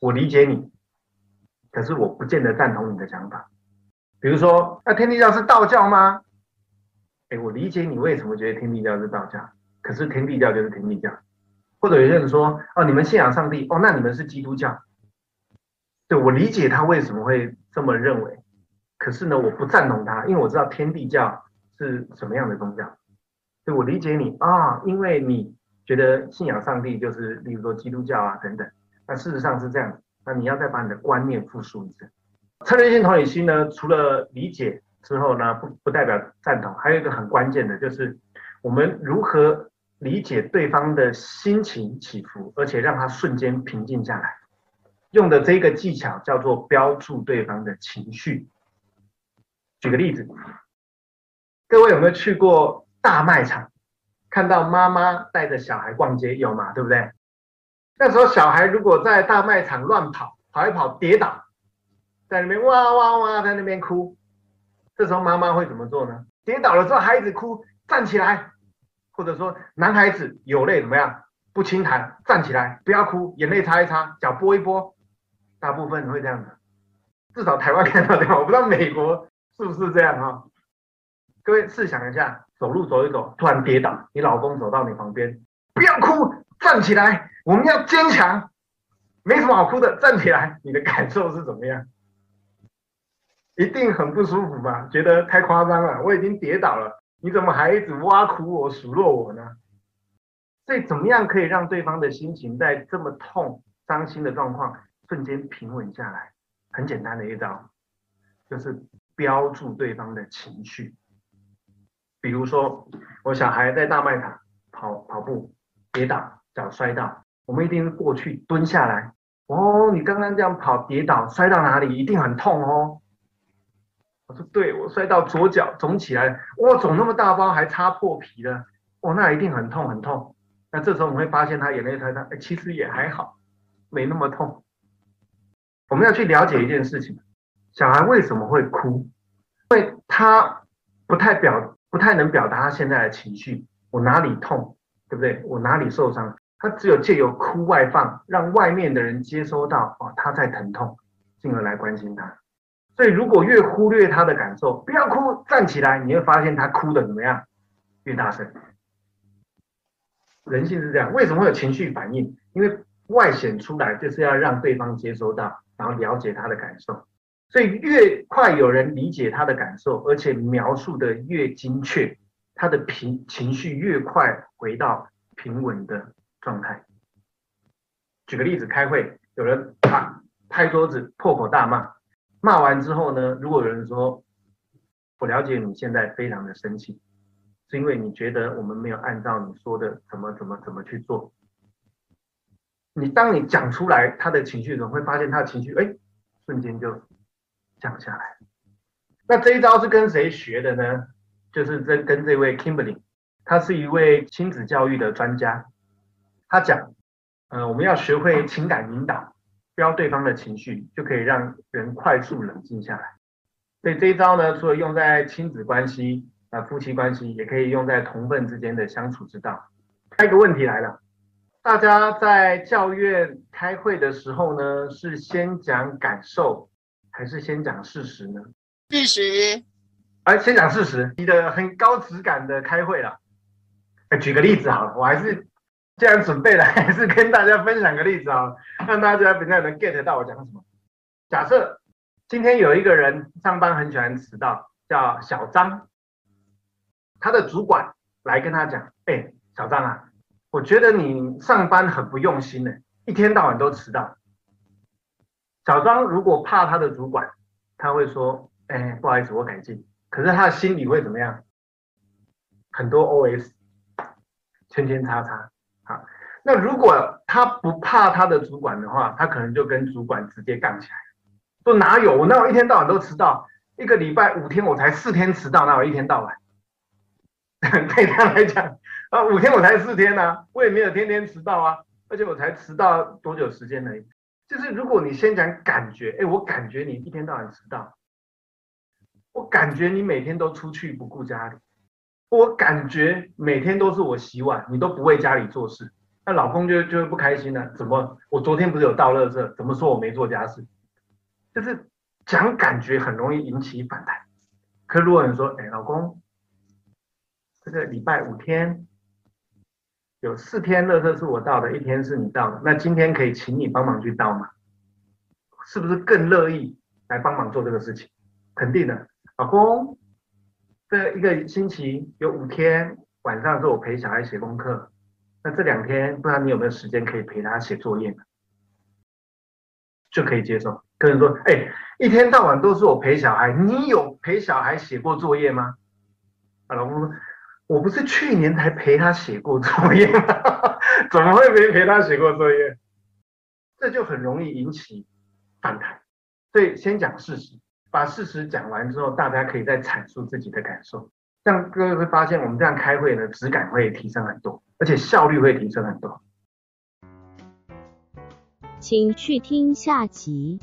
我理解你，可是我不见得赞同你的想法。比如说，那天地教是道教吗？哎，我理解你为什么觉得天地教是道教，可是天地教就是天地教。或者有些人说，哦，你们信仰上帝，哦，那你们是基督教。对，我理解他为什么会这么认为，可是呢，我不赞同他，因为我知道天地教是什么样的宗教。对我理解你啊、因为你觉得信仰上帝就是，例如说基督教啊等等。那事实上是这样，那你要再把你的观念复述一次。策略性同理心呢，除了理解之后呢，不不代表赞同，还有一个很关键的，就是我们如何理解对方的心情起伏，而且让他瞬间平静下来。用的这个技巧叫做标注对方的情绪。举个例子，各位有没有去过大卖场，看到妈妈带着小孩逛街？有吗？对不对？那时候小孩如果在大卖场乱跑，跑一跑跌倒。在那边哇哇哇，在那边哭，这时候妈妈会怎么做呢？跌倒了之后，孩子哭，站起来，或者说男孩子有泪怎么样？不轻弹，站起来，不要哭，眼泪擦一擦，脚拨一拨，大部分会这样的。至少台湾看到这样，我不知道美国是不是这样啊？各位试想一下，走路走一走，突然跌倒，你老公走到你旁边，不要哭，站起来，我们要坚强，没什么好哭的，站起来，你的感受是怎么样？一定很不舒服吧？觉得太夸张了，我已经跌倒了，你怎么还一直挖苦我、数落我呢？所以，怎么样可以让对方的心情在这么痛、伤心的状况瞬间平稳下来？很简单的一招，就是标注对方的情绪。比如说，我小孩在大卖场跑跑步跌倒，脚摔到，我们一定过去蹲下来。哦，你刚刚这样跑跌倒，摔到哪里？一定很痛哦。我说对，我摔到左脚肿起来，哇，肿那么大包，还擦破皮了，哇，那一定很痛很痛。那这时候我们会发现他眼泪在那，其实也还好，没那么痛。我们要去了解一件事情，小孩为什么会哭？因为他不太表，不太能表达他现在的情绪。我哪里痛，对不对？我哪里受伤？他只有借由哭外放，让外面的人接收到，哦，他在疼痛，进而来关心他。所以，如果越忽略他的感受，不要哭，站起来，你会发现他哭的怎么样？越大声。人性是这样，为什么会有情绪反应？因为外显出来就是要让对方接收到，然后了解他的感受。所以，越快有人理解他的感受，而且描述的越精确，他的平情绪越快回到平稳的状态。举个例子，开会有人啪拍桌子，破口大骂。骂完之后呢，如果有人说，我了解你现在非常的生气，是因为你觉得我们没有按照你说的怎么怎么怎么去做。你当你讲出来他的情绪的时候，会发现他的情绪哎，瞬间就降下来。那这一招是跟谁学的呢？就是这跟这位 Kimberly，他是一位亲子教育的专家。他讲，呃，我们要学会情感引导。标对方的情绪，就可以让人快速冷静下来。所以这一招呢，除了用在亲子关系啊、夫妻关系，也可以用在同辈之间的相处之道。下一个问题来了，大家在教院开会的时候呢，是先讲感受，还是先讲事实呢？事实。哎，先讲事实，你的很高质感的开会了。举个例子好了，我还是。既然准备了，还是跟大家分享个例子啊，让大家比较能 get 到我讲什么。假设今天有一个人上班很喜欢迟到，叫小张，他的主管来跟他讲：“哎，小张啊，我觉得你上班很不用心呢，一天到晚都迟到。”小张如果怕他的主管，他会说：“哎，不好意思，我改进。”可是他的心里会怎么样？很多 OS，圈圈叉叉。那如果他不怕他的主管的话，他可能就跟主管直接干起来，说哪有我哪有一天到晚都迟到，一个礼拜五天我才四天迟到，那我一天到晚？对他来讲啊，五天我才四天啊，我也没有天天迟到啊，而且我才迟到多久时间而已。就是如果你先讲感觉，哎，我感觉你一天到晚迟到，我感觉你每天都出去不顾家里，我感觉每天都是我洗碗，你都不为家里做事。那老公就就不开心了，怎么我昨天不是有倒垃圾，怎么说我没做家事？就是讲感觉很容易引起反弹。可如果你说，哎，老公，这个礼拜五天有四天垃圾是我倒的，一天是你倒的，那今天可以请你帮忙去倒吗？是不是更乐意来帮忙做这个事情？肯定的，老公，这一个星期有五天晚上是我陪小孩写功课。那这两天不知道你有没有时间可以陪他写作业呢？就可以接受。客人说，哎、一天到晚都是我陪小孩，你有陪小孩写过作业吗？啊，老公说，我不是去年才陪他写过作业吗？怎么会没陪他写过作业？这就很容易引起反弹。所以先讲事实，把事实讲完之后，大家可以再阐述自己的感受。这样各位会发现，我们这样开会呢，质感会提升很多。而且效率会提升很多。请去听下集。